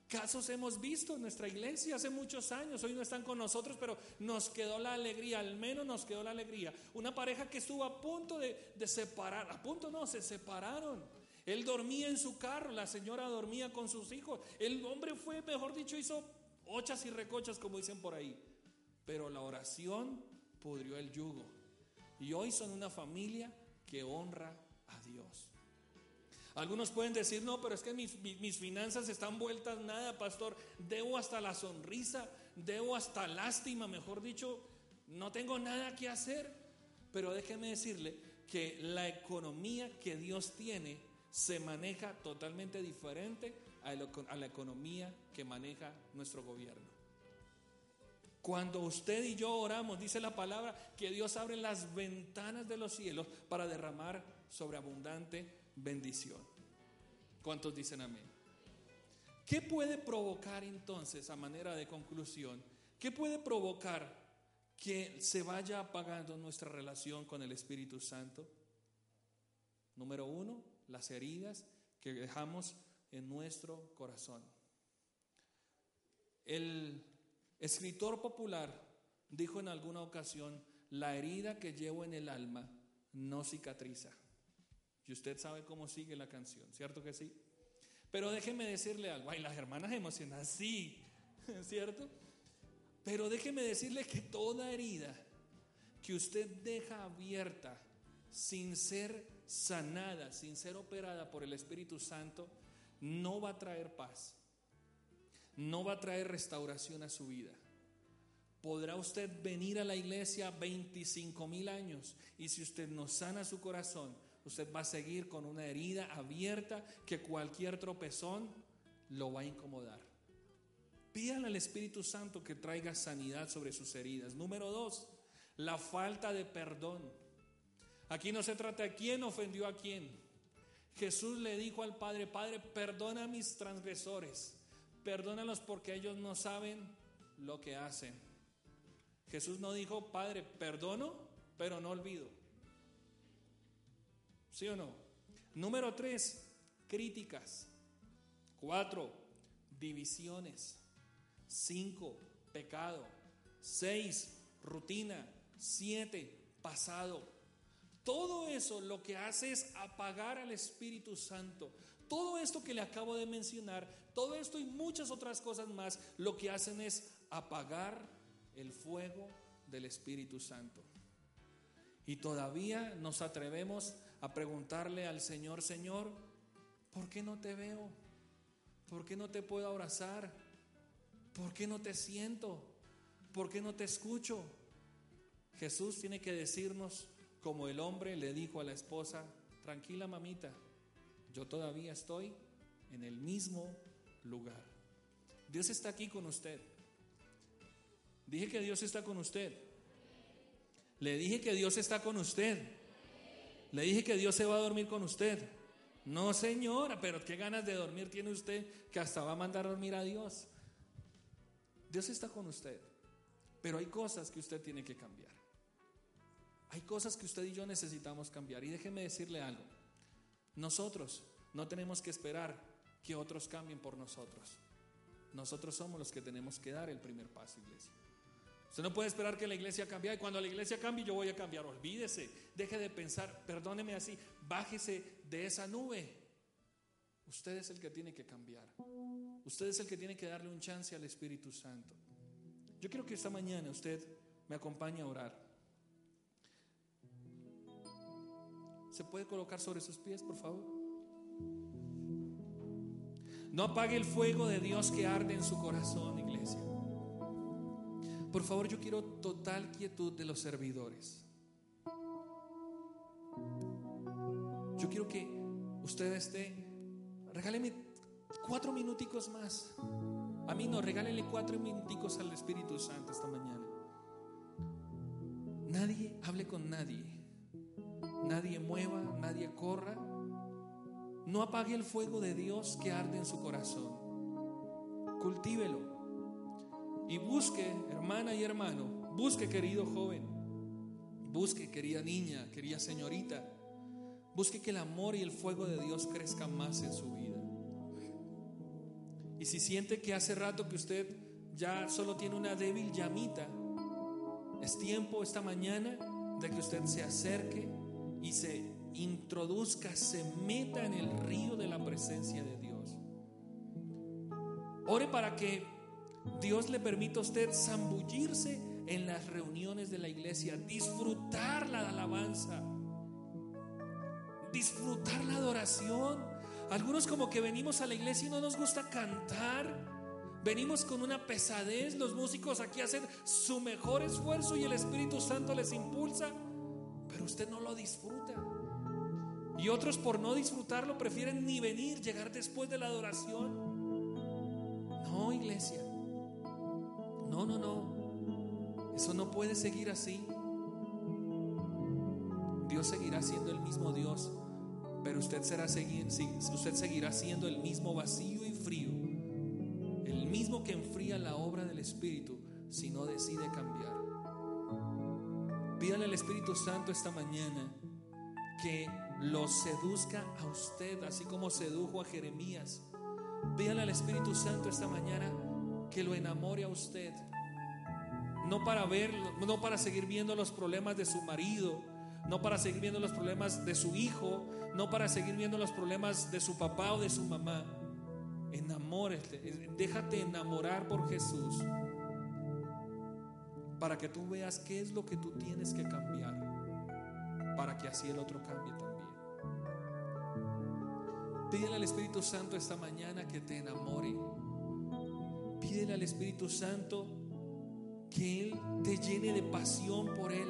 Casos hemos visto en nuestra iglesia hace muchos años, hoy no están con nosotros, pero nos quedó la alegría, al menos nos quedó la alegría. Una pareja que estuvo a punto de, separar, a punto no, se separaron. Él dormía en su carro, la señora dormía con sus hijos. El hombre fue, mejor dicho, hizo ochas y recochas, como dicen por ahí. Pero la oración pudrió el yugo. Y hoy son una familia que honra a Dios. Algunos pueden decir, no, pero es que mis, finanzas están vueltas nada, pastor. Debo hasta la sonrisa, debo hasta lástima, mejor dicho, no tengo nada que hacer. Pero déjeme decirle que la economía que Dios tiene se maneja totalmente diferente a la economía que maneja nuestro gobierno. Cuando usted y yo oramos, dice la palabra, que Dios abre las ventanas de los cielos para derramar sobreabundante bendición. ¿Cuántos dicen amén? ¿Qué puede provocar entonces, a manera de conclusión, qué puede provocar que se vaya apagando nuestra relación con el Espíritu Santo? Número uno, las heridas que dejamos en nuestro corazón. El escritor popular dijo en alguna ocasión, la herida que llevo en el alma no cicatriza. Y usted sabe cómo sigue la canción, ¿cierto que sí? Pero déjeme decirle algo, ay, las hermanas emocionadas, sí, ¿cierto? Pero déjeme decirle que toda herida que usted deja abierta sin ser sanada, sin ser operada por el Espíritu Santo, no va a traer paz, no va a traer restauración a su vida. Podrá usted venir a la iglesia 25 mil años y si usted no sana su corazón, usted va a seguir con una herida abierta que cualquier tropezón lo va a incomodar. Pídale al Espíritu Santo que traiga sanidad sobre sus heridas. Número dos, la falta de perdón. Aquí no se trata de quién ofendió a quién. Jesús le dijo al Padre, Padre, perdona a mis transgresores, perdónalos porque ellos no saben lo que hacen. Jesús no dijo, Padre, perdono, pero no olvido. ¿Sí o no? Número tres, críticas. Cuatro, divisiones. Cinco, pecado. Seis, rutina. Siete, pasado. Todo eso lo que hace es apagar al Espíritu Santo. Todo esto que le acabo de mencionar, todo esto y muchas otras cosas más, lo que hacen es apagar el fuego del Espíritu Santo. Y todavía nos atrevemos a preguntarle al Señor, Señor, ¿por qué no te veo? ¿Por qué no te puedo abrazar? ¿Por qué no te siento? ¿Por qué no te escucho? Jesús tiene que decirnos, como el hombre le dijo a la esposa, tranquila mamita, yo todavía estoy en el mismo lugar. Dios está aquí con usted. Dije que Dios está con usted. Le dije que Dios está con usted. Le dije que Dios se va a dormir con usted. No, señora, pero qué ganas de dormir tiene usted que hasta va a mandar a dormir a Dios. Dios está con usted, pero hay cosas que usted tiene que cambiar. Hay cosas que usted y yo necesitamos cambiar. Y déjeme decirle algo. Nosotros no tenemos que esperar que otros cambien por nosotros. Nosotros somos los que tenemos que dar el primer paso, iglesia. Usted no puede esperar que la iglesia cambie y cuando la iglesia cambie yo voy a cambiar. Olvídese, deje de pensar, perdóneme así, bájese de esa nube. Usted es el que tiene que cambiar. Usted es el que tiene que darle un chance al Espíritu Santo. Yo quiero que esta mañana usted me acompañe a orar. ¿Se puede colocar sobre sus pies, por favor? No apague el fuego de Dios que arde en su corazón, iglesia. Por favor, yo quiero total quietud de los servidores. Yo quiero que usted esté, regáleme cuatro minuticos más. A mí no, regálele cuatro minuticos al Espíritu Santo esta mañana. Nadie hable con nadie. Nadie mueva, nadie corra. No apague el fuego de Dios que arde en su corazón. Cultívelo. Y busque, hermana y hermano, busque querido joven, busque querida niña, querida señorita, busque que el amor y el fuego de Dios crezcan más en su vida. Y si siente que hace rato que usted ya solo tiene una débil llamita, es tiempo esta mañana de que usted se acerque y se introduzca, se meta en el río de la presencia de Dios. Ore para que Dios le permite a usted zambullirse en las reuniones de la iglesia, disfrutar la alabanza, disfrutar la adoración. Algunos como que venimos a la iglesia y no nos gusta cantar. Venimos con una pesadez, los músicos aquí hacen su mejor esfuerzo y el Espíritu Santo les impulsa, usted no lo disfruta. Y otros por no disfrutarlo prefieren ni venir, llegar después de la adoración. No, iglesia. No, no, no. Eso no puede seguir así. Dios seguirá siendo el mismo Dios, pero usted, será usted seguirá siendo el mismo vacío y frío, el mismo que enfría la obra del Espíritu si no decide cambiar. Pídale al Espíritu Santo esta mañana que lo seduzca a usted, así como sedujo a Jeremías. Pídale al Espíritu Santo esta mañana que lo enamore a usted. No para ver, no para seguir viendo los problemas de su marido, no para seguir viendo los problemas de su hijo, no para seguir viendo los problemas de su papá o de su mamá. Enamórate, déjate enamorar por Jesús para que tú veas qué es lo que tú tienes que cambiar, para que así el otro cambie también. Pídele al Espíritu Santo esta mañana que te enamore. Pídele al Espíritu Santo que Él te llene de pasión por Él.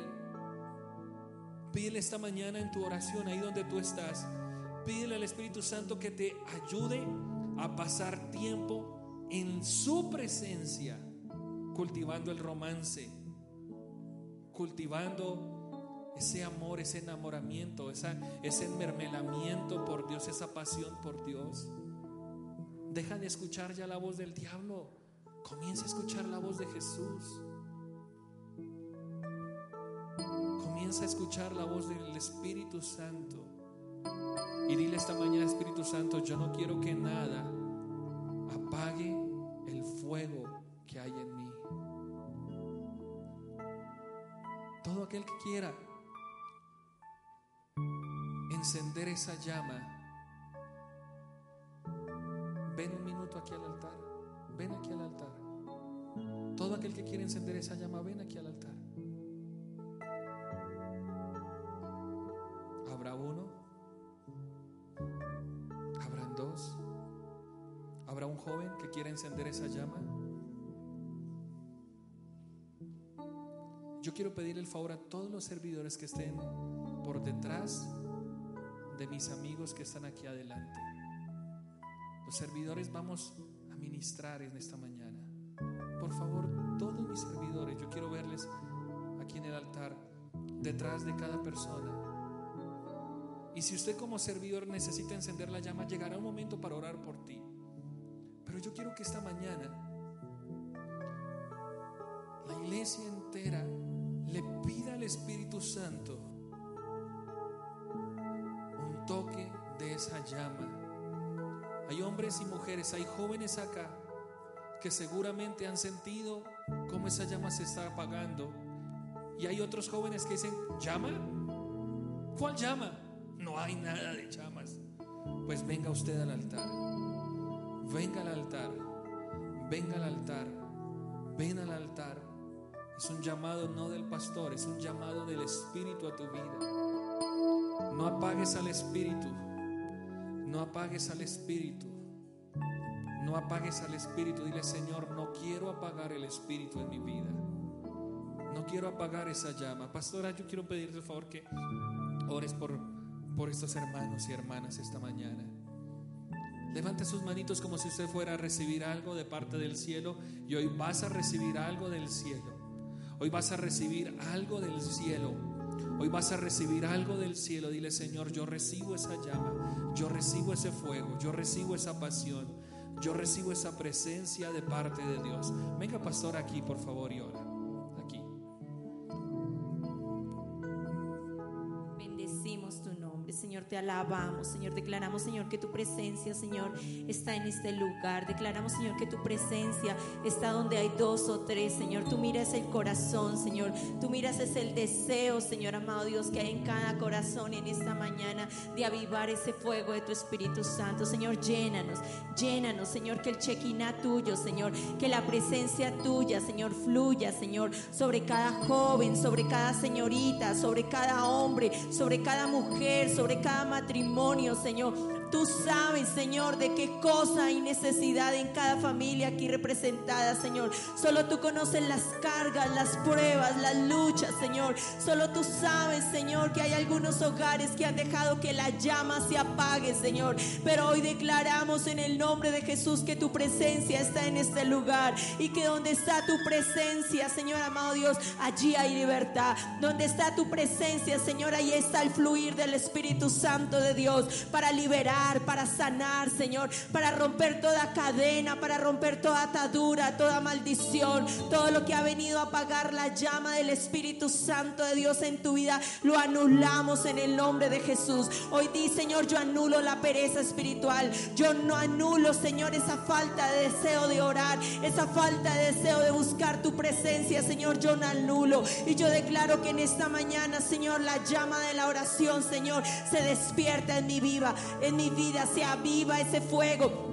Pídele esta mañana en tu oración, ahí donde tú estás. Pídele al Espíritu Santo que te ayude a pasar tiempo en su presencia, cultivando el romance, cultivando ese amor, ese enamoramiento, esa, ese enmermelamiento por Dios, esa pasión por Dios. Deja de escuchar ya la voz del diablo. Comienza a escuchar la voz de Jesús. Comienza a escuchar la voz del Espíritu Santo. Y dile esta mañana, Espíritu Santo, yo no quiero que nada apague el fuego que hay en mí. Todo aquel que quiera encender esa llama, ven un minuto aquí al altar, ven aquí al altar. Todo aquel que quiera encender esa llama, ven aquí al altar. Habrá uno, habrán dos, habrá un joven que quiera encender esa llama. Yo quiero pedir el favor a todos los servidores que estén por detrás de mis amigos que están aquí adelante. Los servidores vamos a ministrar en esta mañana. Por favor, todos mis servidores, yo quiero verles aquí en el altar, detrás de cada persona. Y si usted como servidor necesita encender la llama, llegará un momento para orar por ti. Pero yo quiero que esta mañana la iglesia entera le pida al Espíritu Santo un toque de esa llama. Hay hombres y mujeres, hay jóvenes acá que seguramente han sentido cómo esa llama se está apagando. Y hay otros jóvenes que dicen, ¿llama? ¿Cuál llama? No hay nada de llamas. Pues venga usted al altar. Venga al altar. Venga al altar. Ven al altar. Es un llamado no del pastor, es un llamado del Espíritu a tu vida. No apagues al Espíritu. No apagues al Espíritu. No apagues al Espíritu. Dile, Señor, no quiero apagar el Espíritu en mi vida. No quiero apagar esa llama. Pastora, yo quiero pedirte por favor que ores por, por estos hermanos y hermanas esta mañana. Levante sus manitos como si usted fuera a recibir algo de parte del cielo y hoy vas a recibir algo del cielo. Hoy vas a recibir algo del cielo. Hoy vas a recibir algo del cielo. Dile, Señor, yo recibo esa llama, yo recibo ese fuego, yo recibo esa pasión, yo recibo esa presencia de parte de Dios. Venga, pastor, aquí, por favor, y ora. Te alabamos, Señor, declaramos, Señor, que tu presencia, Señor, está en este lugar. Declaramos, Señor, que tu presencia está donde hay dos o tres, Señor. Tú miras el corazón, Señor. Tú miras es el deseo, Señor amado Dios, que hay en cada corazón en esta mañana de avivar ese fuego de tu Espíritu Santo. Señor, llénanos, llénanos, Señor, que el chequiná tuyo, Señor, que la presencia tuya, Señor, fluya, Señor, sobre cada joven, sobre cada señorita, sobre cada hombre, sobre cada mujer, sobre cada matrimonio, Señor. Tú sabes, Señor, de qué cosa hay necesidad en cada familia aquí representada, Señor. Solo tú conoces las cargas, las pruebas, las luchas, Señor. Solo tú sabes, Señor, que hay algunos hogares que han dejado que la llama se apague, Señor. Pero hoy declaramos en el nombre de Jesús que tu presencia está en este lugar y que donde está tu presencia, Señor amado Dios, allí hay libertad. Donde está tu presencia, Señor, ahí está el fluir del Espíritu Santo de Dios para liberar para sanar, Señor, para romper toda cadena, para romper toda atadura, toda maldición, todo lo que ha venido a apagar la llama del Espíritu Santo de Dios en tu vida, lo anulamos en el nombre de Jesús. Hoy di, Señor, yo anulo la pereza espiritual, yo no anulo, Señor, esa falta de deseo de orar, esa falta de deseo de buscar tu presencia, Señor, yo no anulo. Y yo declaro que en esta mañana, Señor, la llama de la oración, Señor, se despierta en mi vida, en mi vida, se aviva ese fuego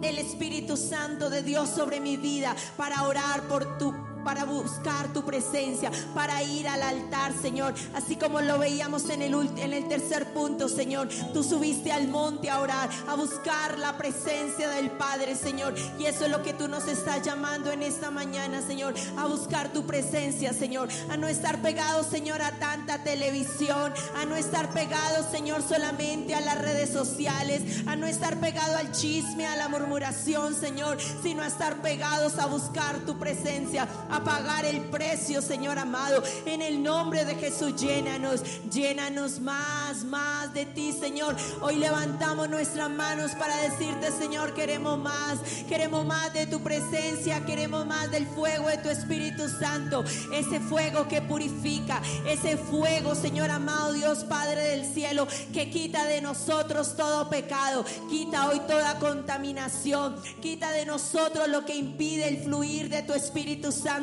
del Espíritu Santo de Dios sobre mi vida para orar por tu para buscar tu presencia, para ir al altar, Señor. Así como lo veíamos en el, en el tercer punto, Señor. Tú subiste al monte a orar, a buscar la presencia del Padre, Señor. Y eso es lo que tú nos estás llamando en esta mañana, Señor. A buscar tu presencia, Señor. A no estar pegados, Señor, a tanta televisión. A no estar pegados, Señor, solamente a las redes sociales. A no estar pegado al chisme, a la murmuración, Señor. Sino a estar pegados a buscar tu presencia a pagar el precio, Señor amado. En el nombre de Jesús, llénanos, llénanos más, más de ti, Señor. Hoy levantamos nuestras manos para decirte, Señor, queremos más, queremos más de tu presencia, queremos más del fuego de tu Espíritu Santo, ese fuego que purifica, ese fuego, Señor amado Dios, Padre del cielo, que quita de nosotros todo pecado, quita hoy toda contaminación, quita de nosotros lo que impide el fluir de tu Espíritu Santo.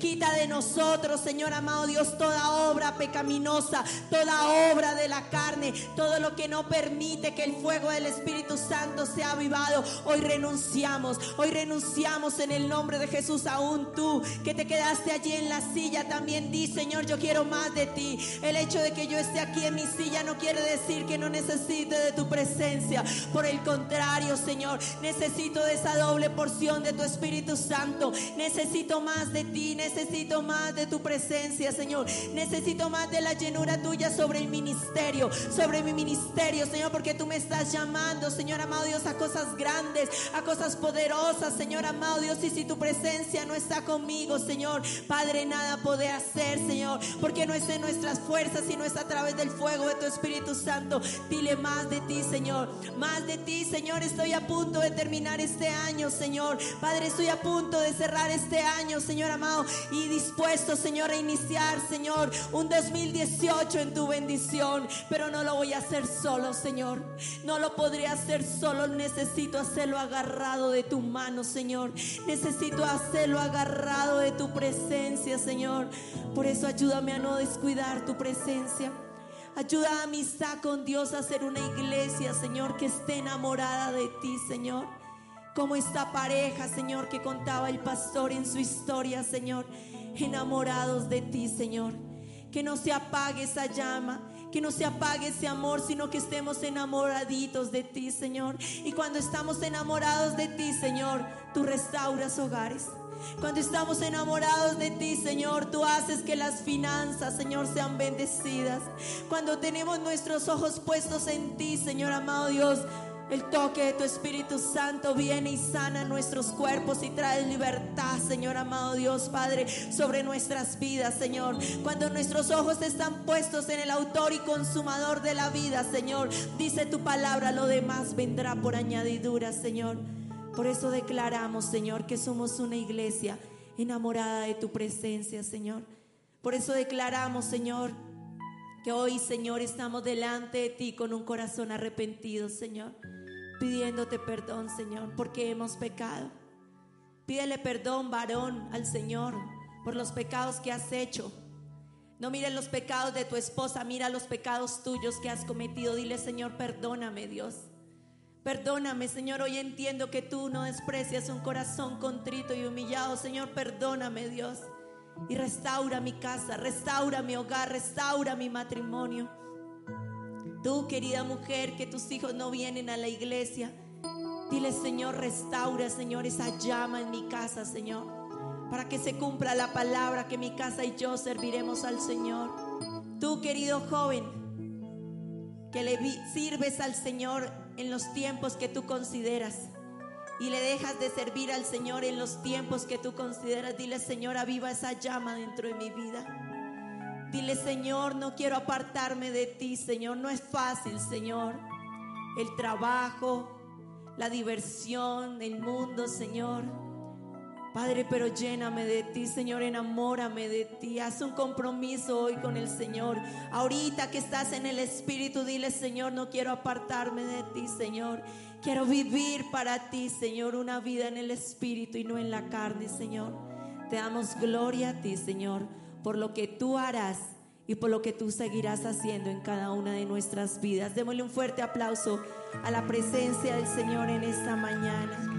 Quita de nosotros, Señor amado Dios, toda obra pecaminosa, toda obra de la carne, todo lo que no permite que el fuego del Espíritu Santo sea avivado. Hoy renunciamos, hoy renunciamos en el nombre de Jesús. Aún tú que te quedaste allí en la silla, también di, Señor, yo quiero más de ti. El hecho de que yo esté aquí en mi silla no quiere decir que no necesite de tu presencia. Por el contrario, Señor, necesito de esa doble porción de tu Espíritu Santo. Necesito más de ti, necesito más de tu presencia, Señor. Necesito más de la llenura tuya sobre el ministerio, sobre mi ministerio, Señor, porque tú me estás llamando, Señor amado Dios, a cosas grandes, a cosas poderosas, Señor amado Dios. Y si tu presencia no está conmigo, Señor, Padre, nada puede hacer, Señor, porque no es en nuestras fuerzas, sino es a través del fuego de tu Espíritu Santo. Dile más de ti, Señor, más de ti, Señor. Estoy a punto de terminar este año, Señor. Padre, estoy a punto de cerrar este año, Señor Amado, y dispuesto, Señor, a iniciar, Señor, un 2018 en tu bendición. Pero no lo voy a hacer solo, Señor. No lo podría hacer solo. Necesito hacerlo agarrado de tu mano, Señor. Necesito hacerlo agarrado de tu presencia, Señor. Por eso ayúdame a no descuidar tu presencia. Ayuda a mi amistad con Dios a ser una iglesia, Señor, que esté enamorada de ti, Señor. Como esta pareja, Señor, que contaba el pastor en su historia, Señor. Enamorados de ti, Señor. Que no se apague esa llama, que no se apague ese amor, sino que estemos enamoraditos de ti, Señor. Y cuando estamos enamorados de ti, Señor, tú restauras hogares. Cuando estamos enamorados de ti, Señor, tú haces que las finanzas, Señor, sean bendecidas. Cuando tenemos nuestros ojos puestos en ti, Señor amado Dios, el toque de tu Espíritu Santo viene y sana nuestros cuerpos y trae libertad, Señor amado Dios Padre, sobre nuestras vidas, Señor. Cuando nuestros ojos están puestos en el autor y consumador de la vida, Señor, dice tu palabra, lo demás vendrá por añadidura, Señor. Por eso declaramos, Señor, que somos una iglesia enamorada de tu presencia, Señor. Por eso declaramos, Señor, que hoy, Señor, estamos delante de ti con un corazón arrepentido, Señor, pidiéndote perdón, Señor, porque hemos pecado. Pídele perdón, varón, al Señor por los pecados que has hecho. No mires los pecados de tu esposa, mira los pecados tuyos que has cometido. Dile, Señor, perdóname, Dios. Perdóname, Señor, hoy entiendo que tú no desprecias un corazón contrito y humillado. Señor, perdóname, Dios. Y restaura mi casa, restaura mi hogar, restaura mi matrimonio. Tú, querida mujer, que tus hijos no vienen a la iglesia. Dile, Señor, restaura, Señor, esa llama en mi casa, Señor. Para que se cumpla la palabra que mi casa y yo serviremos al Señor. Tú, querido joven, que le sirves al Señor en los tiempos que tú consideras. Y le dejas de servir al Señor en los tiempos que tú consideras. Dile, Señor, aviva esa llama dentro de mi vida. Dile, Señor, no quiero apartarme de ti, Señor. No es fácil, Señor. El trabajo, la diversión, el mundo, Señor. Padre, pero lléname de ti, Señor, enamórame de ti. Haz un compromiso hoy con el Señor. Ahorita que estás en el Espíritu, dile, Señor, no quiero apartarme de ti, Señor. Quiero vivir para ti, Señor, una vida en el Espíritu y no en la carne, Señor. Te damos gloria a ti, Señor, por lo que tú harás y por lo que tú seguirás haciendo en cada una de nuestras vidas. Démosle un fuerte aplauso a la presencia del Señor en esta mañana.